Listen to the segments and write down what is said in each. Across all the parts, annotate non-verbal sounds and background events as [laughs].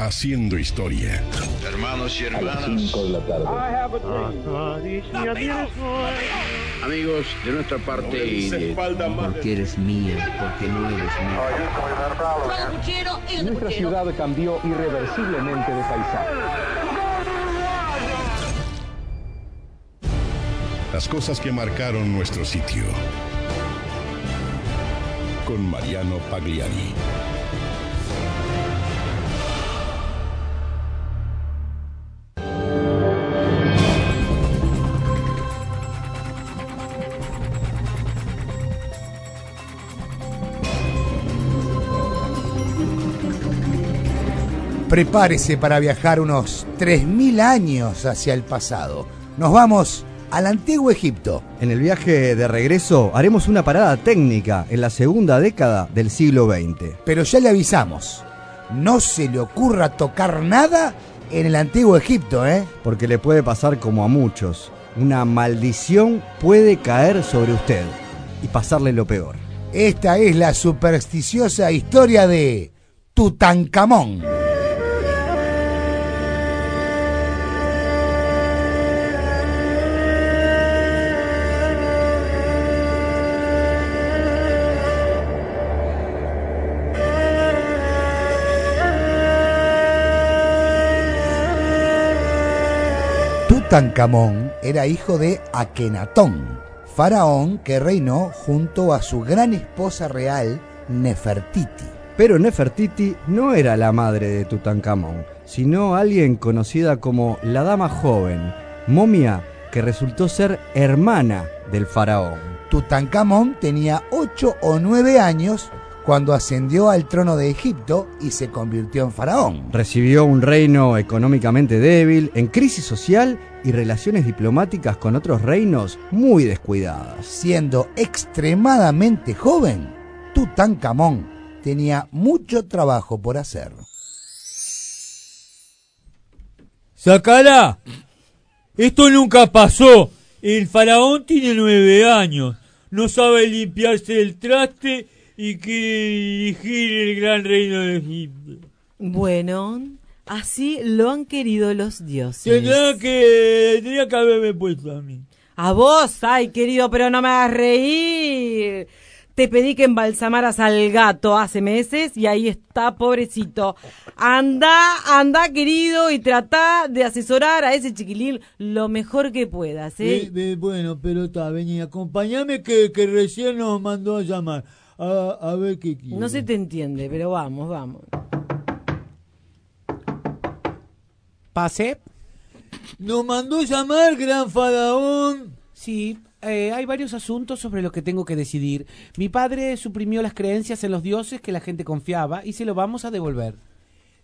haciendo historia. Hermanos y hermanas, Cinco de la tarde. amigos de nuestra parte y de Porque eres mía, porque no eres mía. Nuestra ciudad cambió irreversiblemente de paisaje. Las cosas que marcaron nuestro sitio. Con Mariano Pagliari. Prepárese para viajar unos 3.000 años hacia el pasado. Nos vamos al antiguo Egipto. En el viaje de regreso haremos una parada técnica en la segunda década del siglo XX. Pero ya le avisamos, no se le ocurra tocar nada en el antiguo Egipto, ¿eh? Porque le puede pasar como a muchos. Una maldición puede caer sobre usted y pasarle lo peor. Esta es la supersticiosa historia de Tutankamón. Tutankamón era hijo de Akenatón, faraón que reinó junto a su gran esposa real Nefertiti. Pero Nefertiti no era la madre de Tutankamón, sino alguien conocida como la Dama Joven, momia que resultó ser hermana del faraón. Tutankamón tenía 8 o 9 años cuando ascendió al trono de Egipto y se convirtió en faraón. Recibió un reino económicamente débil, en crisis social y relaciones diplomáticas con otros reinos muy descuidadas. Siendo extremadamente joven, Tutankamón tenía mucho trabajo por hacer. ¡Sacala! Esto nunca pasó. El faraón tiene nueve años. No sabe limpiarse el traste y quiere dirigir el gran reino de Egipto. Bueno, así lo han querido los dioses. Tendrá que, tendría que haberme puesto a mí. A vos, ay querido, pero no me hagas reír. Te pedí que embalsamaras al gato hace meses y ahí está, pobrecito. Anda, anda, querido, y trata de asesorar a ese chiquilín lo mejor que puedas, ¿eh? Eh, eh, bueno, pero está, vení, acompáñame que, que recién nos mandó a llamar. A, a ver qué quiere. No se te entiende, pero vamos, vamos. Pase. Nos mandó llamar, gran faraón. Sí, eh, hay varios asuntos sobre los que tengo que decidir. Mi padre suprimió las creencias en los dioses que la gente confiaba y se lo vamos a devolver.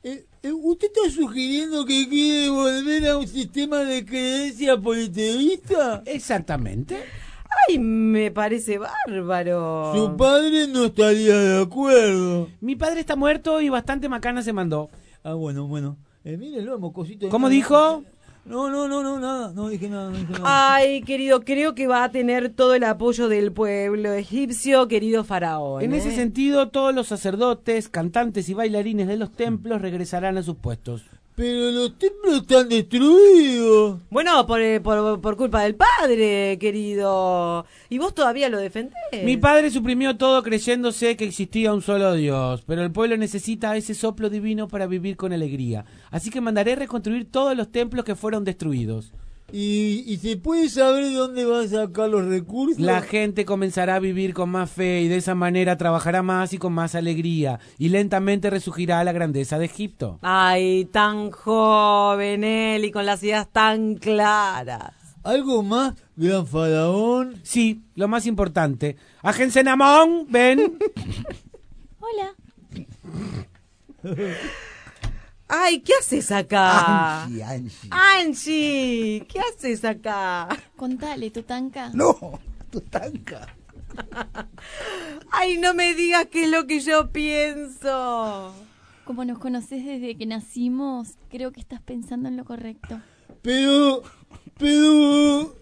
Eh, eh, ¿Usted está sugiriendo que quiere volver a un sistema de creencia politeísta? Exactamente. Ay, me parece bárbaro. Su padre no estaría de acuerdo. Mi padre está muerto y bastante macana se mandó. Ah, bueno, bueno. Eh, mire, lo mocosito. ¿Cómo dijo? No, no, no, no, nada. No dije nada, no dije nada. Ay, querido, creo que va a tener todo el apoyo del pueblo egipcio, querido faraón. En ese ¿eh? sentido, todos los sacerdotes, cantantes y bailarines de los templos regresarán a sus puestos. Pero los templos están destruidos. Bueno, por, eh, por, por culpa del padre, querido. Y vos todavía lo defendés. Mi padre suprimió todo creyéndose que existía un solo Dios, pero el pueblo necesita ese soplo divino para vivir con alegría. Así que mandaré reconstruir todos los templos que fueron destruidos. ¿Y, y se puede saber dónde va a sacar los recursos? La gente comenzará a vivir con más fe y de esa manera trabajará más y con más alegría y lentamente resurgirá la grandeza de Egipto. Ay, tan joven él y con las ideas tan claras. ¿Algo más, gran faraón? Sí, lo más importante. Agencenamón, ven. [laughs] Hola. [laughs] Ay, ¿qué haces acá? Angie, Angie. Angie, ¿qué haces acá? Contale, Tutanka. No, Tutanka. Ay, no me digas qué es lo que yo pienso. Como nos conoces desde que nacimos, creo que estás pensando en lo correcto. Pero, pero,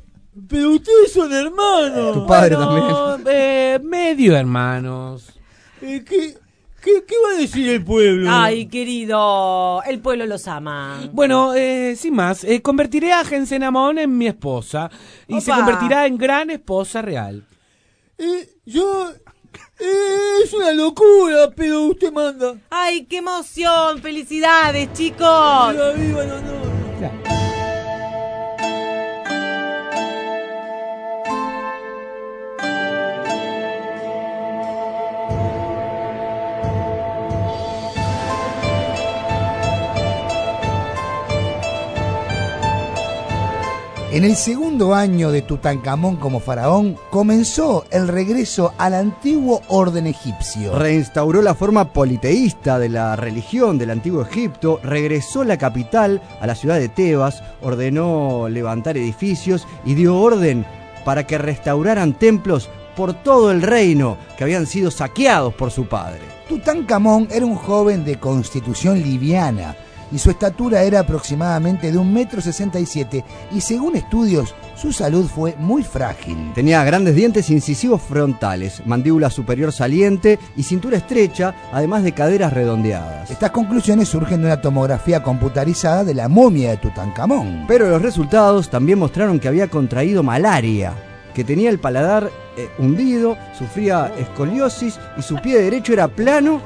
pero ustedes son hermanos. Tu padre Bueno, también. eh, medio hermanos. Eh, ¿qué, ¿Qué, qué va a decir el pueblo? Ay, querido, el pueblo los ama. Bueno, eh, sin más, eh, convertiré a Gensenamón en mi esposa y se convertirá en gran esposa real. Eh, yo... eh, es una locura, pero usted manda. Ay, qué emoción, felicidades, chicos. Viva, viva el honor. En el segundo año de Tutankamón como faraón, comenzó el regreso al antiguo orden egipcio. Reinstauró la forma politeísta de la religión del antiguo Egipto, regresó la capital a la ciudad de Tebas, ordenó levantar edificios y dio orden para que restauraran templos por todo el reino que habían sido saqueados por su padre. Tutankamón era un joven de constitución liviana y su estatura era aproximadamente de un metro sesenta y siete y según estudios su salud fue muy frágil. Tenía grandes dientes incisivos frontales, mandíbula superior saliente y cintura estrecha, además de caderas redondeadas. Estas conclusiones surgen de una tomografía computarizada de la momia de Tutankamón. Pero los resultados también mostraron que había contraído malaria, que tenía el paladar eh, hundido, sufría escoliosis y su pie derecho era plano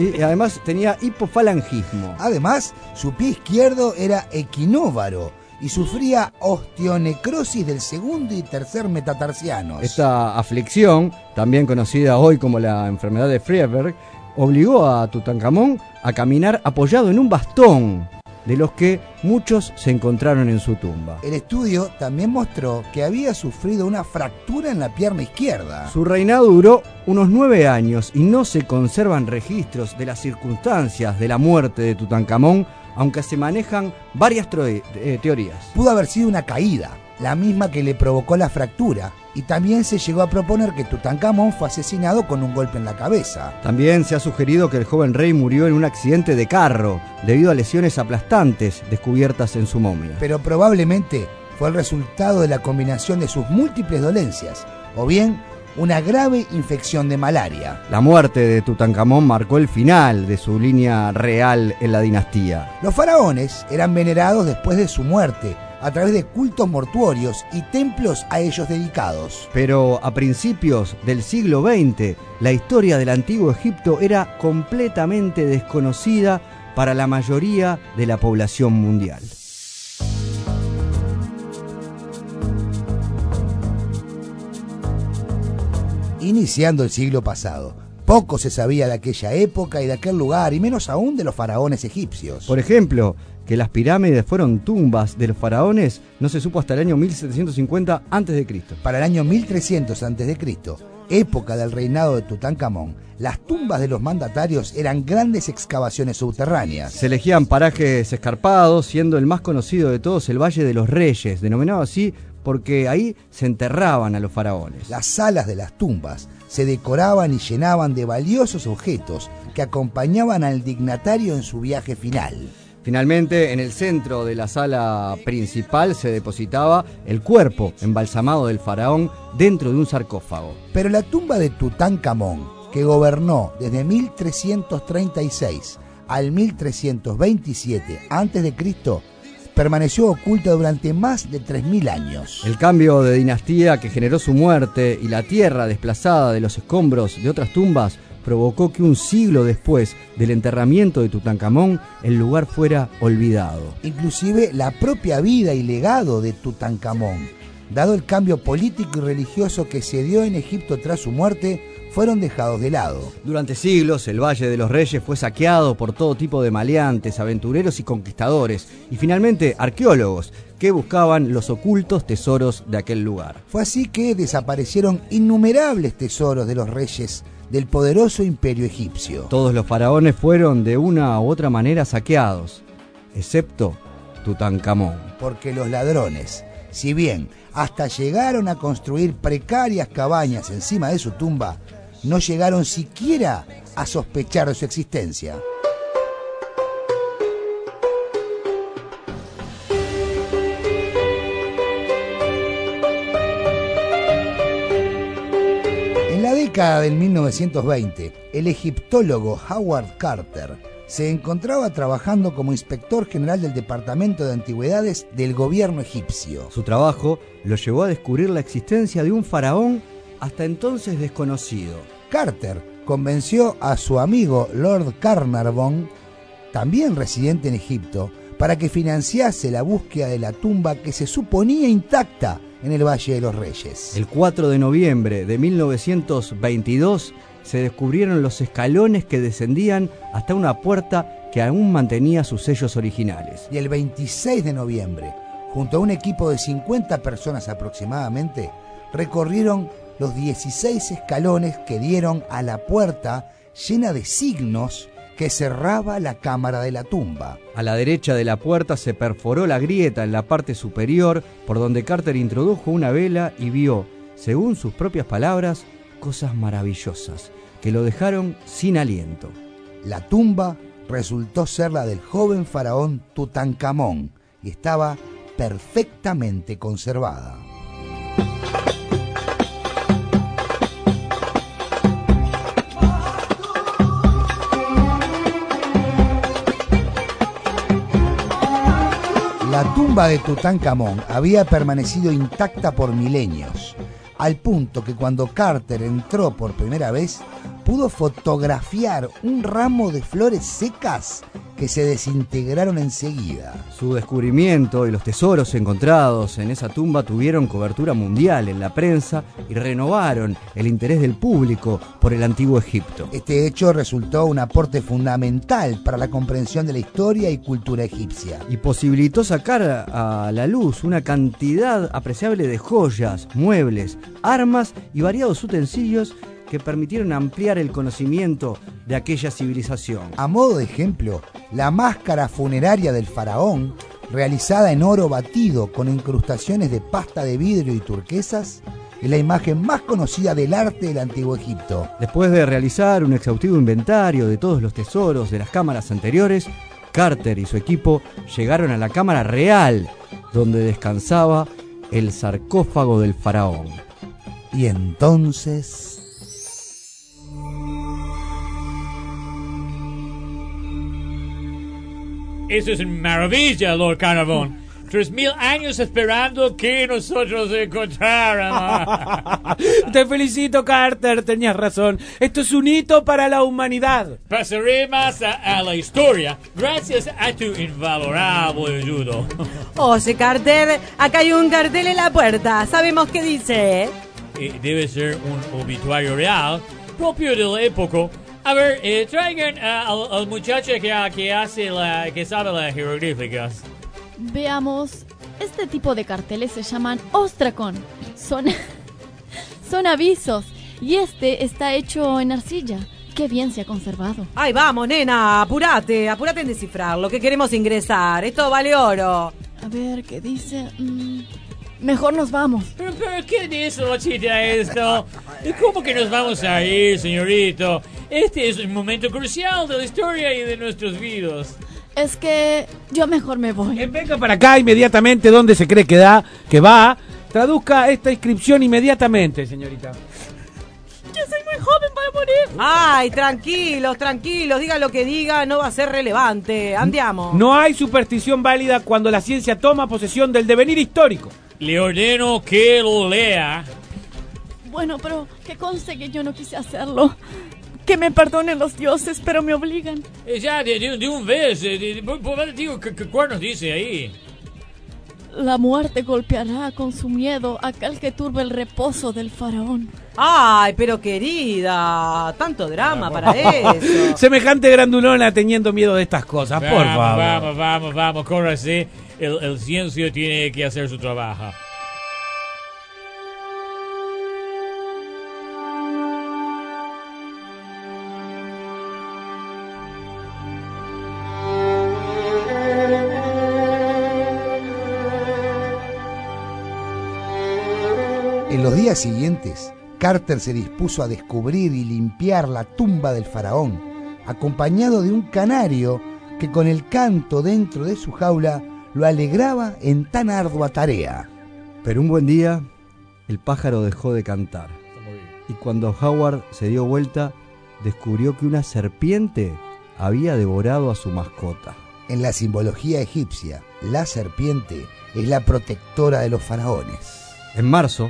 y además tenía hipofalangismo. Además, su pie izquierdo era equinóvaro y sufría osteonecrosis del segundo y tercer metatarsianos. Esta aflicción, también conocida hoy como la enfermedad de Frieberg, obligó a Tutankamón a caminar apoyado en un bastón, de los que muchos se encontraron en su tumba. El estudio también mostró que había sufrido una fractura en la pierna izquierda. Su reinado duró unos nueve años y no se conservan registros de las circunstancias de la muerte de Tutankamón, aunque se manejan varias eh, teorías. Pudo haber sido una caída, la misma que le provocó la fractura, y también se llegó a proponer que Tutankamón fue asesinado con un golpe en la cabeza. También se ha sugerido que el joven rey murió en un accidente de carro debido a lesiones aplastantes descubiertas en su momia. Pero probablemente fue el resultado de la combinación de sus múltiples dolencias, o bien una grave infección de malaria. La muerte de Tutankamón marcó el final de su línea real en la dinastía. Los faraones eran venerados después de su muerte a través de cultos mortuorios y templos a ellos dedicados. Pero a principios del siglo XX, la historia del antiguo Egipto era completamente desconocida para la mayoría de la población mundial. Iniciando el siglo pasado, poco se sabía de aquella época y de aquel lugar, y menos aún de los faraones egipcios. Por ejemplo, que las pirámides fueron tumbas de los faraones no se supo hasta el año 1750 a.C. Para el año 1300 a.C., época del reinado de Tutankamón, las tumbas de los mandatarios eran grandes excavaciones subterráneas. Se elegían parajes escarpados, siendo el más conocido de todos el Valle de los Reyes, denominado así porque ahí se enterraban a los faraones. Las salas de las tumbas se decoraban y llenaban de valiosos objetos que acompañaban al dignatario en su viaje final. Finalmente, en el centro de la sala principal se depositaba el cuerpo embalsamado del faraón dentro de un sarcófago. Pero la tumba de Tutankamón, que gobernó desde 1336 al 1327 a.C., permaneció oculta durante más de 3.000 años. El cambio de dinastía que generó su muerte y la tierra desplazada de los escombros de otras tumbas provocó que un siglo después del enterramiento de Tutankamón el lugar fuera olvidado. Inclusive la propia vida y legado de Tutankamón, dado el cambio político y religioso que se dio en Egipto tras su muerte, fueron dejados de lado. Durante siglos, el Valle de los Reyes fue saqueado por todo tipo de maleantes, aventureros y conquistadores, y finalmente arqueólogos que buscaban los ocultos tesoros de aquel lugar. Fue así que desaparecieron innumerables tesoros de los reyes del poderoso imperio egipcio. Todos los faraones fueron de una u otra manera saqueados, excepto Tutankamón. Porque los ladrones, si bien hasta llegaron a construir precarias cabañas encima de su tumba, no llegaron siquiera a sospechar de su existencia. Década del 1920, el egiptólogo Howard Carter se encontraba trabajando como inspector general del Departamento de Antigüedades del gobierno egipcio. Su trabajo lo llevó a descubrir la existencia de un faraón hasta entonces desconocido. Carter convenció a su amigo Lord Carnarvon, también residente en Egipto, para que financiase la búsqueda de la tumba que se suponía intacta en el Valle de los Reyes. El 4 de noviembre de 1922 se descubrieron los escalones que descendían hasta una puerta que aún mantenía sus sellos originales. Y el 26 de noviembre, junto a un equipo de 50 personas aproximadamente, recorrieron los 16 escalones que dieron a la puerta llena de signos que cerraba la cámara de la tumba. A la derecha de la puerta se perforó la grieta en la parte superior por donde Carter introdujo una vela y vio, según sus propias palabras, cosas maravillosas que lo dejaron sin aliento. La tumba resultó ser la del joven faraón Tutankamón y estaba perfectamente conservada. Tumba de Tutankamón había permanecido intacta por milenios, al punto que cuando Carter entró por primera vez, pudo fotografiar un ramo de flores secas que se desintegraron enseguida. Su descubrimiento y los tesoros encontrados en esa tumba tuvieron cobertura mundial en la prensa y renovaron el interés del público por el antiguo Egipto. Este hecho resultó un aporte fundamental para la comprensión de la historia y cultura egipcia. Y posibilitó sacar a la luz una cantidad apreciable de joyas, muebles, armas y variados utensilios que permitieron ampliar el conocimiento de aquella civilización. A modo de ejemplo, la máscara funeraria del faraón, realizada en oro batido con incrustaciones de pasta de vidrio y turquesas, es la imagen más conocida del arte del antiguo Egipto. Después de realizar un exhaustivo inventario de todos los tesoros de las cámaras anteriores, Carter y su equipo llegaron a la cámara real, donde descansaba el sarcófago del faraón. Y entonces... Eso es maravilla, Lord Carnarvon. Tres mil años esperando que nosotros encontráramos. [laughs] Te felicito, Carter. Tenías razón. Esto es un hito para la humanidad. Pasaremos a, a la historia gracias a tu invalorable ayuda. [laughs] Oye, Carter, acá hay un cartel en la puerta. Sabemos qué dice. Eh, debe ser un obituario real, propio de la época. A ver, eh, traigan ah, al, al muchacho que, que hace la, que sabe las jeroglíficas. Veamos, este tipo de carteles se llaman ostracón. Son, [laughs] son avisos. Y este está hecho en arcilla. Qué bien se ha conservado. Ay, vamos, nena, apúrate, apúrate en descifrarlo, que queremos ingresar. Esto vale oro. A ver, ¿qué dice? Mm, mejor nos vamos. ¿Pero, pero qué chica esto? ¿Cómo que nos vamos a ir, señorito? Este es un momento crucial de la historia y de nuestros vidas. Es que yo mejor me voy. Eh, venga para acá inmediatamente donde se cree que da, que va. Traduzca esta inscripción inmediatamente, señorita. Morir. Ay, tranquilos, tranquilos, diga lo que diga, no va a ser relevante. Andiamo. No hay superstición válida cuando la ciencia toma posesión del devenir histórico. Le ordeno que lo lea. Bueno, pero que conste que yo no quise hacerlo. Que me perdonen los dioses, pero me obligan. Eh, ya, de, de, de un vez, eh, de, digo, ¿qué, qué cuernos dice ahí? La muerte golpeará con su miedo a aquel que turbe el reposo del faraón. Ay, pero querida, tanto drama para eso. [laughs] Semejante grandulona teniendo miedo de estas cosas, por vamos, favor. Vamos, vamos, vamos, córrase. El, el ciencia tiene que hacer su trabajo. En los días siguientes, Carter se dispuso a descubrir y limpiar la tumba del faraón, acompañado de un canario que con el canto dentro de su jaula lo alegraba en tan ardua tarea. Pero un buen día, el pájaro dejó de cantar. y cuando Howard se dio vuelta, descubrió que una serpiente había devorado a su mascota. En la simbología egipcia, la serpiente es la protectora de los faraones. En marzo,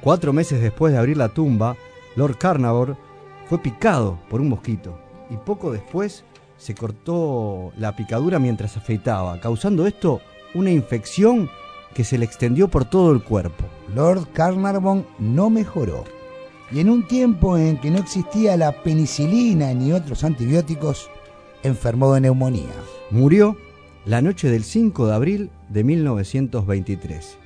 cuatro meses después de abrir la tumba, Lord Carnarvon fue picado por un mosquito y poco después se cortó la picadura mientras afeitaba, causando esto una infección que se le extendió por todo el cuerpo. Lord Carnarvon no mejoró. Y en un tiempo en que no existía la penicilina ni otros antibióticos, enfermó de neumonía. Murió la noche del 5 de abril de 1923.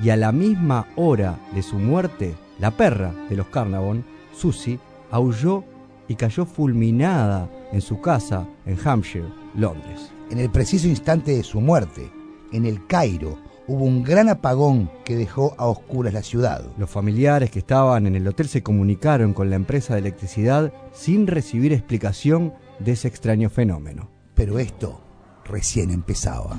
Y a la misma hora de su muerte, la perra de los Carnarvon, Susie, aulló y cayó fulminada en su casa en Hampshire, Londres. En el preciso instante de su muerte, en el Cairo, hubo un gran apagón que dejó a oscuras la ciudad. Los familiares que estaban en el hotel se comunicaron con la empresa de electricidad sin recibir explicación de ese extraño fenómeno. Pero esto recién empezaba.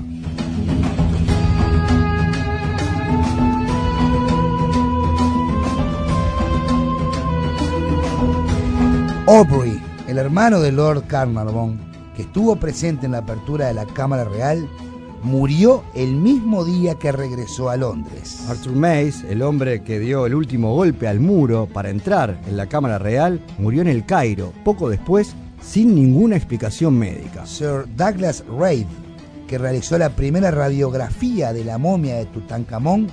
Aubrey, el hermano de Lord Carnarvon, que estuvo presente en la apertura de la Cámara Real, murió el mismo día que regresó a Londres. Arthur Mays, el hombre que dio el último golpe al muro para entrar en la Cámara Real, murió en el Cairo, poco después, sin ninguna explicación médica. Sir Douglas Reid, que realizó la primera radiografía de la momia de Tutankamón,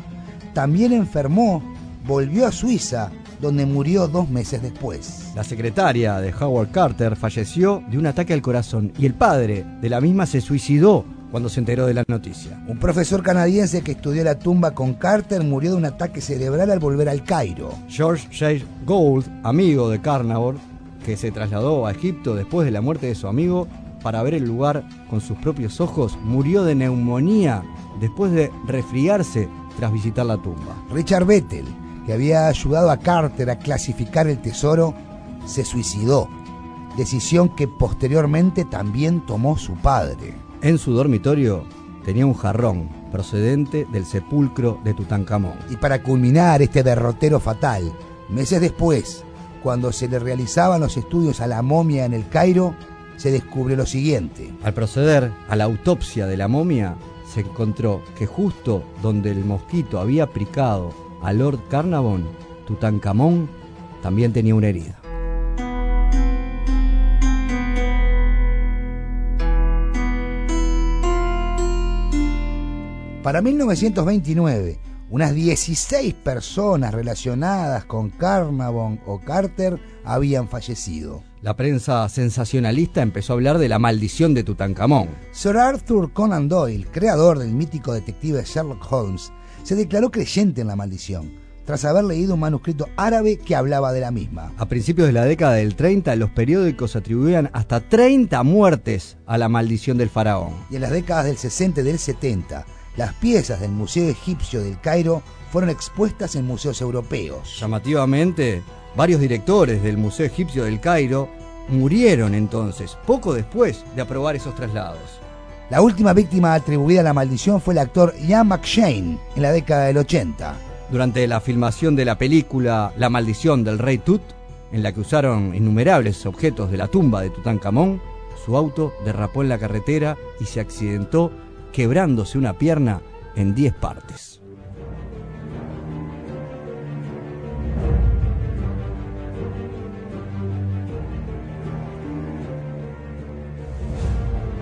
también enfermó, volvió a Suiza, donde murió dos meses después. La secretaria de Howard Carter falleció de un ataque al corazón y el padre de la misma se suicidó cuando se enteró de la noticia. Un profesor canadiense que estudió la tumba con Carter murió de un ataque cerebral al volver al Cairo. George J. Gould, amigo de Carnarvon, que se trasladó a Egipto después de la muerte de su amigo para ver el lugar con sus propios ojos, murió de neumonía después de resfriarse tras visitar la tumba. Richard Bettel, que había ayudado a Carter a clasificar el tesoro, se suicidó, decisión que posteriormente también tomó su padre. En su dormitorio tenía un jarrón procedente del sepulcro de Tutankamón. Y para culminar este derrotero fatal, meses después, cuando se le realizaban los estudios a la momia en el Cairo, se descubrió lo siguiente. Al proceder a la autopsia de la momia, se encontró que justo donde el mosquito había picado a Lord Carnarvon, Tutankamón también tenía una herida. Para 1929, unas 16 personas relacionadas con Carnarvon o Carter habían fallecido. La prensa sensacionalista empezó a hablar de la maldición de Tutankamón. Sir Arthur Conan Doyle, creador del mítico detective Sherlock Holmes, se declaró creyente en la maldición, tras haber leído un manuscrito árabe que hablaba de la misma. A principios de la década del 30, los periódicos atribuían hasta 30 muertes a la maldición del faraón. Y en las décadas del 60 y del 70, las piezas del Museo Egipcio del Cairo fueron expuestas en museos europeos. Llamativamente, varios directores del Museo Egipcio del Cairo murieron entonces, poco después de aprobar esos traslados. La última víctima atribuida a la maldición fue el actor Ian McShane en la década del 80. Durante la filmación de la película La maldición del rey Tut, en la que usaron innumerables objetos de la tumba de Tutankamón, su auto derrapó en la carretera y se accidentó quebrándose una pierna en 10 partes.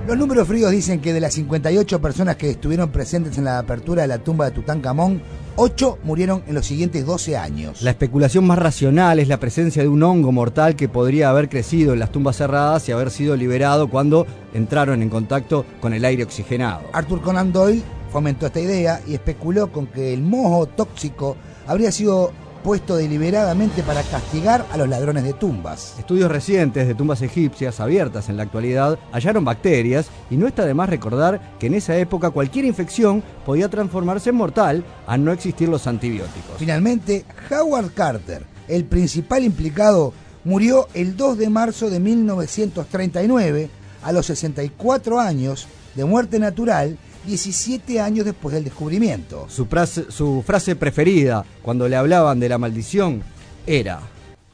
Los números fríos dicen que de las 58 personas que estuvieron presentes en la apertura de la tumba de Tutankamón, 8 murieron en los siguientes 12 años. La especulación más racional es la presencia de un hongo mortal que podría haber crecido en las tumbas cerradas y haber sido liberado cuando entraron en contacto con el aire oxigenado. Arthur Conan Doyle fomentó esta idea y especuló con que el moho tóxico habría sido puesto deliberadamente para castigar a los ladrones de tumbas. Estudios recientes de tumbas egipcias abiertas en la actualidad hallaron bacterias y no está de más recordar que en esa época cualquier infección podía transformarse en mortal al no existir los antibióticos. Finalmente, Howard Carter, el principal implicado, murió el 2 de marzo de 1939 a los 64 años de muerte natural 17 años después del descubrimiento. Su frase, su frase preferida cuando le hablaban de la maldición era,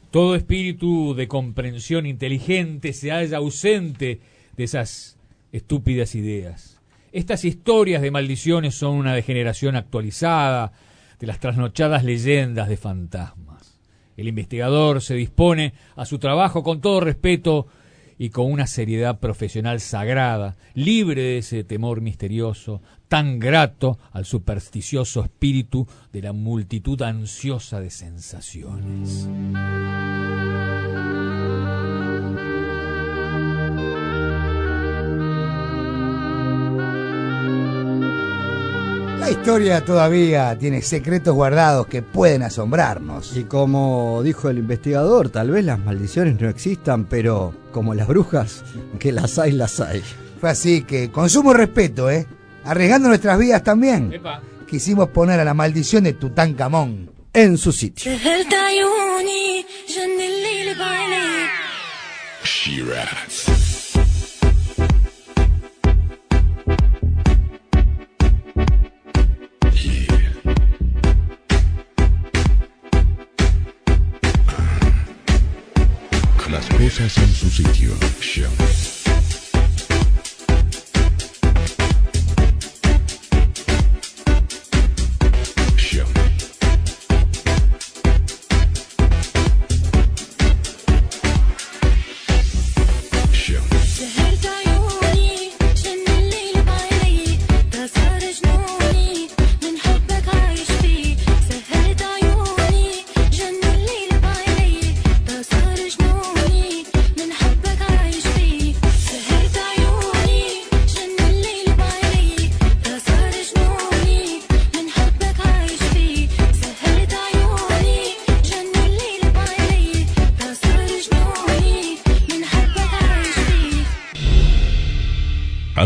Todo espíritu de comprensión inteligente se halla ausente de esas estúpidas ideas. Estas historias de maldiciones son una degeneración actualizada de las trasnochadas leyendas de fantasmas. El investigador se dispone a su trabajo con todo respeto y con una seriedad profesional sagrada, libre de ese temor misterioso, tan grato al supersticioso espíritu de la multitud ansiosa de sensaciones. La historia todavía tiene secretos guardados que pueden asombrarnos. Y como dijo el investigador, tal vez las maldiciones no existan, pero como las brujas, que las hay, las hay. Fue así que, con sumo respeto, ¿eh? Arriesgando nuestras vidas también. Quisimos poner a la maldición de Tutankamón en su sitio. Shira. Su sitio.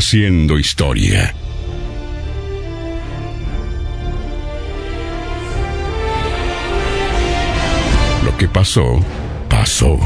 Haciendo historia. Lo que pasó, pasó.